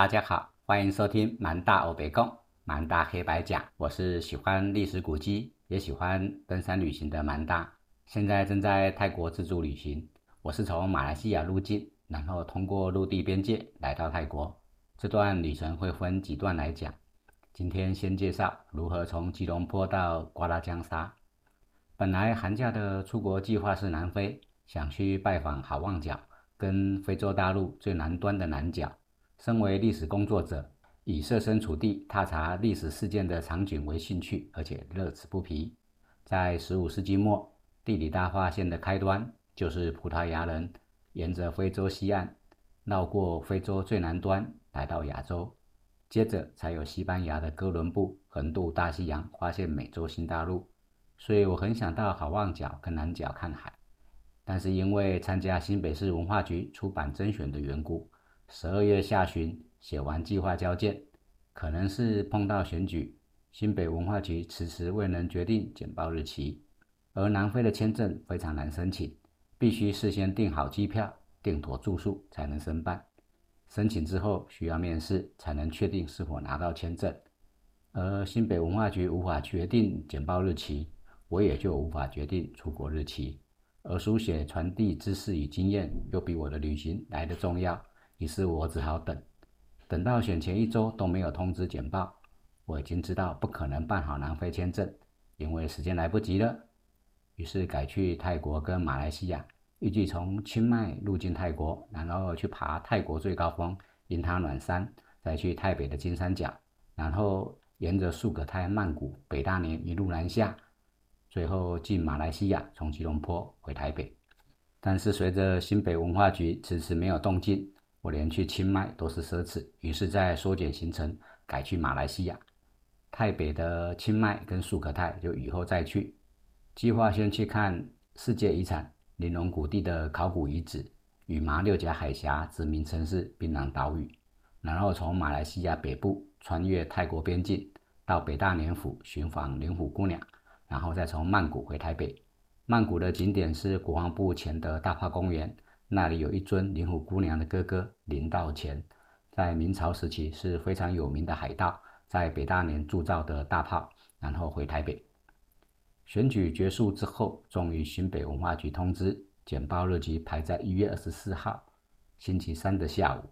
大家好，欢迎收听蛮大欧北共蛮大黑白讲。我是喜欢历史古迹，也喜欢登山旅行的蛮大。现在正在泰国自助旅行。我是从马来西亚入境，然后通过陆地边界来到泰国。这段旅程会分几段来讲。今天先介绍如何从吉隆坡到瓜拉江沙。本来寒假的出国计划是南非，想去拜访好望角，跟非洲大陆最南端的南角。身为历史工作者，以设身处地踏查历史事件的场景为兴趣，而且乐此不疲。在十五世纪末，地理大发现的开端就是葡萄牙人沿着非洲西岸，绕过非洲最南端来到亚洲，接着才有西班牙的哥伦布横渡大西洋，发现美洲新大陆。所以我很想到好望角跟南角看海，但是因为参加新北市文化局出版甄选的缘故。十二月下旬写完计划交件，可能是碰到选举，新北文化局迟迟未能决定简报日期。而南非的签证非常难申请，必须事先订好机票、订妥住宿才能申办。申请之后需要面试才能确定是否拿到签证。而新北文化局无法决定简报日期，我也就无法决定出国日期。而书写传递知识与经验，又比我的旅行来得重要。于是我只好等，等到选前一周都没有通知简报，我已经知道不可能办好南非签证，因为时间来不及了。于是改去泰国跟马来西亚，预计从清迈入境泰国，然后去爬泰国最高峰因他暖山，再去泰北的金三角，然后沿着素可泰、曼谷、北大年一路南下，最后进马来西亚，从吉隆坡回台北。但是随着新北文化局迟迟没有动静。我连去清迈都是奢侈，于是，在缩减行程，改去马来西亚。泰北的清迈跟素可泰就以后再去。计划先去看世界遗产玲珑谷地的考古遗址与马六甲海峡殖民城市槟榔岛屿，然后从马来西亚北部穿越泰国边境到北大年府寻访灵虎姑娘，然后再从曼谷回台北。曼谷的景点是国防部前的大炮公园。那里有一尊灵虎姑娘的哥哥林道乾，在明朝时期是非常有名的海盗，在北大年铸造的大炮，然后回台北。选举结束之后，终于新北文化局通知，简报日期排在一月二十四号，星期三的下午。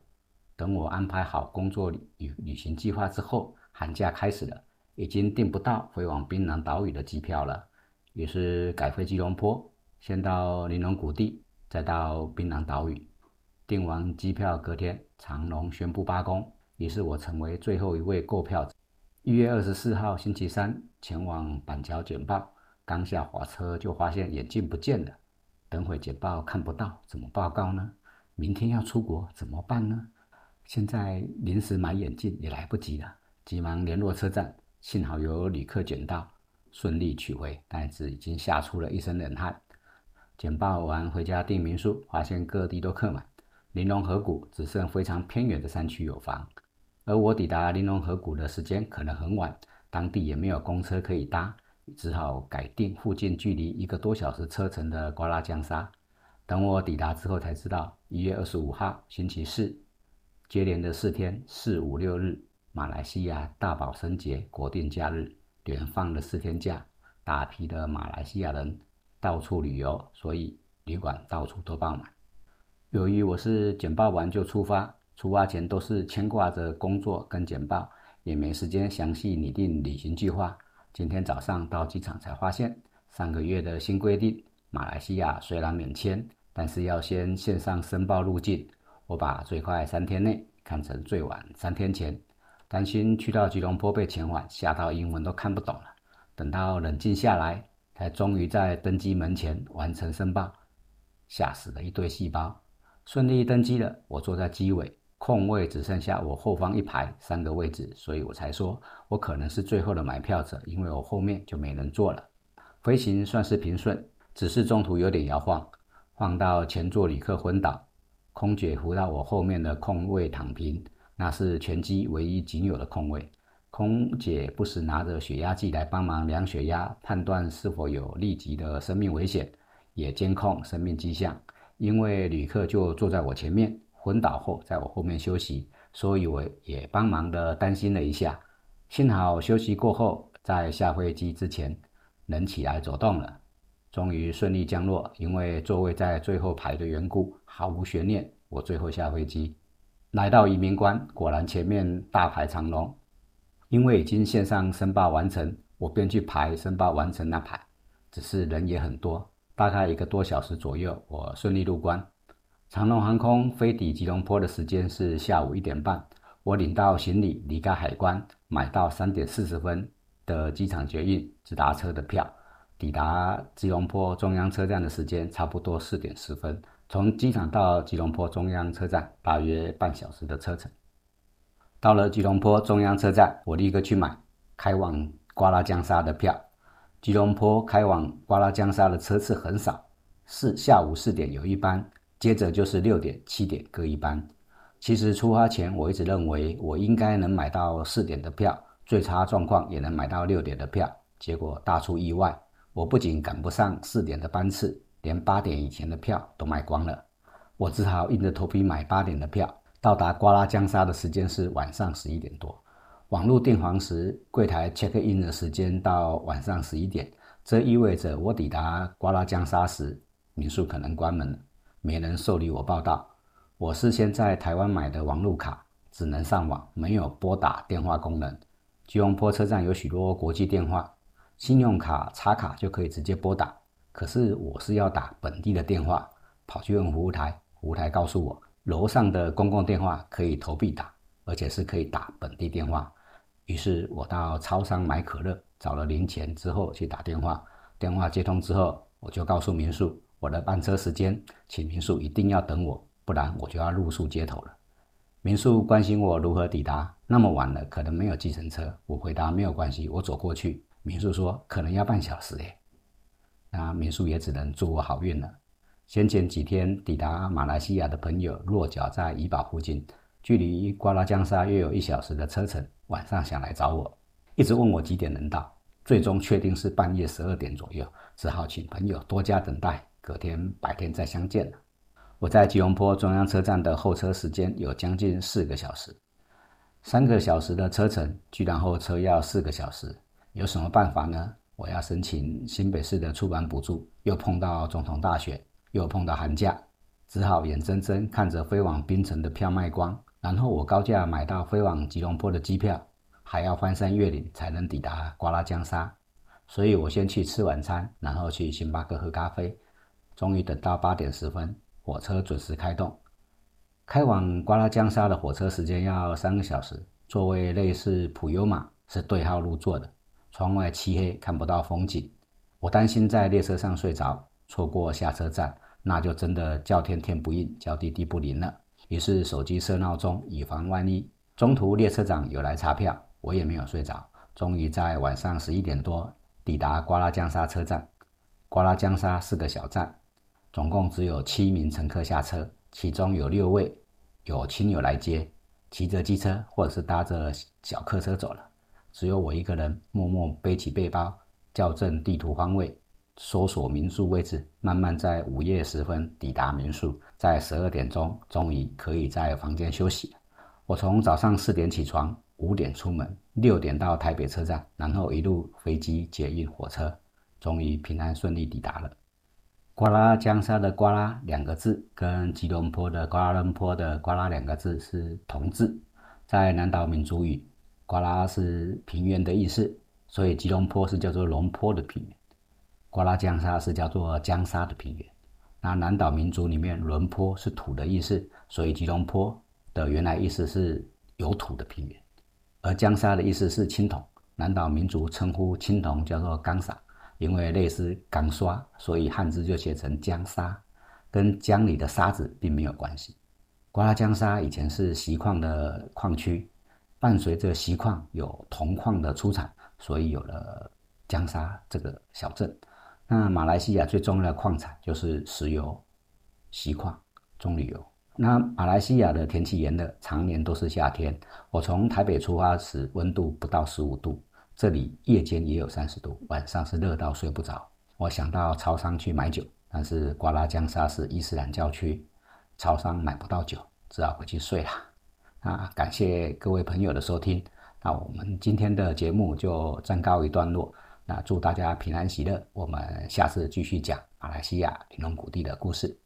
等我安排好工作与旅行计划之后，寒假开始了，已经订不到飞往槟榔岛屿的机票了，于是改飞吉隆坡，先到玲珑谷地。再到槟榔岛屿，订完机票，隔天长龙宣布罢工，于是我成为最后一位购票者。一月二十四号星期三前往板桥简报，刚下火车就发现眼镜不见了，等会简报看不到，怎么报告呢？明天要出国怎么办呢？现在临时买眼镜也来不及了，急忙联络车站，幸好有旅客捡到，顺利取回，但是已经吓出了一身冷汗。简报完回家订民宿，发现各地都客满，玲珑河谷只剩非常偏远的山区有房。而我抵达玲珑河谷的时间可能很晚，当地也没有公车可以搭，只好改订附近距离一个多小时车程的瓜拉江沙。等我抵达之后才知道，一月二十五号星期四，接连的四天四五六日，马来西亚大宝生节国定假日，连放了四天假，大批的马来西亚人。到处旅游，所以旅馆到处都爆满。由于我是简报完就出发，出发前都是牵挂着工作跟简报，也没时间详细拟定旅行计划。今天早上到机场才发现，上个月的新规定，马来西亚虽然免签，但是要先线上申报入境。我把最快三天内看成最晚三天前，担心去到吉隆坡被遣返，吓到英文都看不懂了。等到冷静下来。才终于在登机门前完成申报，吓死了一堆细胞。顺利登机了，我坐在机尾，空位只剩下我后方一排三个位置，所以我才说我可能是最后的买票者，因为我后面就没人坐了。飞行算是平顺，只是中途有点摇晃，晃到前座旅客昏倒，空姐扶到我后面的空位躺平，那是全机唯一仅有的空位。空姐不时拿着血压计来帮忙量血压，判断是否有立即的生命危险，也监控生命迹象。因为旅客就坐在我前面，昏倒后在我后面休息，所以我也帮忙的担心了一下。幸好休息过后，在下飞机之前能起来走动了，终于顺利降落。因为座位在最后排的缘故，毫无悬念，我最后下飞机。来到移民关，果然前面大排长龙。因为已经线上申报完成，我便去排申报完成那排，只是人也很多，大概一个多小时左右，我顺利入关。长龙航空飞抵吉隆坡的时间是下午一点半，我领到行李，离开海关，买到三点四十分的机场捷运直达车的票，抵达吉隆坡中央车站的时间差不多四点十分。从机场到吉隆坡中央车站大约半小时的车程。到了吉隆坡中央车站，我立刻去买开往瓜拉江沙的票。吉隆坡开往瓜拉江沙的车次很少，是下午四点有一班，接着就是六点、七点各一班。其实出发前我一直认为我应该能买到四点的票，最差状况也能买到六点的票。结果大出意外，我不仅赶不上四点的班次。连八点以前的票都卖光了，我只好硬着头皮买八点的票。到达瓜拉江沙的时间是晚上十一点多，网络订房时柜台 check in 的时间到晚上十一点，这意味着我抵达瓜拉江沙时，民宿可能关门了，没人受理我报到。我事先在台湾买的网络卡只能上网，没有拨打电话功能。吉隆坡车站有许多国际电话，信用卡插卡就可以直接拨打。可是我是要打本地的电话，跑去问服务台，服务台告诉我楼上的公共电话可以投币打，而且是可以打本地电话。于是我到超商买可乐，找了零钱之后去打电话。电话接通之后，我就告诉民宿我的班车时间，请民宿一定要等我，不然我就要露宿街头了。民宿关心我如何抵达，那么晚了可能没有计程车。我回答没有关系，我走过去。民宿说可能要半小时诶。那民宿也只能祝我好运了。先前几天抵达马来西亚的朋友落脚在怡保附近，距离瓜拉江沙约有一小时的车程。晚上想来找我，一直问我几点能到，最终确定是半夜十二点左右，只好请朋友多加等待，隔天白天再相见了。我在吉隆坡中央车站的候车时间有将近四个小时，三个小时的车程居然候车要四个小时，有什么办法呢？我要申请新北市的出版补助，又碰到总统大选，又碰到寒假，只好眼睁睁看着飞往槟城的票卖光，然后我高价买到飞往吉隆坡的机票，还要翻山越岭才能抵达瓜拉江沙，所以我先去吃晚餐，然后去星巴克喝咖啡，终于等到八点十分，火车准时开动，开往瓜拉江沙的火车时间要三个小时，座位类似普悠玛，是对号入座的。窗外漆黑，看不到风景。我担心在列车上睡着，错过下车站，那就真的叫天天不应，叫地地不灵了。于是手机设闹钟，以防万一。中途列车长有来查票，我也没有睡着。终于在晚上十一点多抵达瓜拉江沙车站。瓜拉江沙是个小站，总共只有七名乘客下车，其中有六位有亲友来接，骑着机车或者是搭着小客车走了。只有我一个人默默背起背包，校正地图方位，搜索民宿位置，慢慢在午夜时分抵达民宿。在十二点钟，终于可以在房间休息。我从早上四点起床，五点出门，六点到台北车站，然后一路飞机、捷运、火车，终于平安顺利抵达了。瓜拉江沙的“瓜拉”两个字，跟吉隆坡的“瓜拉伦坡”的“瓜拉”两个字是同字，在南岛民族语。瓜拉是平原的意思，所以吉隆坡是叫做龙坡的平原。瓜拉江沙是叫做江沙的平原。那南岛民族里面，伦坡是土的意思，所以吉隆坡的原来意思是有土的平原。而江沙的意思是青铜，南岛民族称呼青铜叫做钢沙，因为类似钢刷，所以汉字就写成江沙，跟江里的沙子并没有关系。瓜拉江沙以前是锡矿的矿区。伴随着锡矿有铜矿的出产，所以有了江沙这个小镇。那马来西亚最重要的矿产就是石油、锡矿、棕榈油。那马来西亚的天气炎热，常年都是夏天。我从台北出发时，温度不到十五度，这里夜间也有三十度，晚上是热到睡不着。我想到超商去买酒，但是瓜拉江沙是伊斯兰教区，超商买不到酒，只好回去睡了。啊，感谢各位朋友的收听。那我们今天的节目就暂告一段落。那祝大家平安喜乐，我们下次继续讲马来西亚玲珑谷地的故事。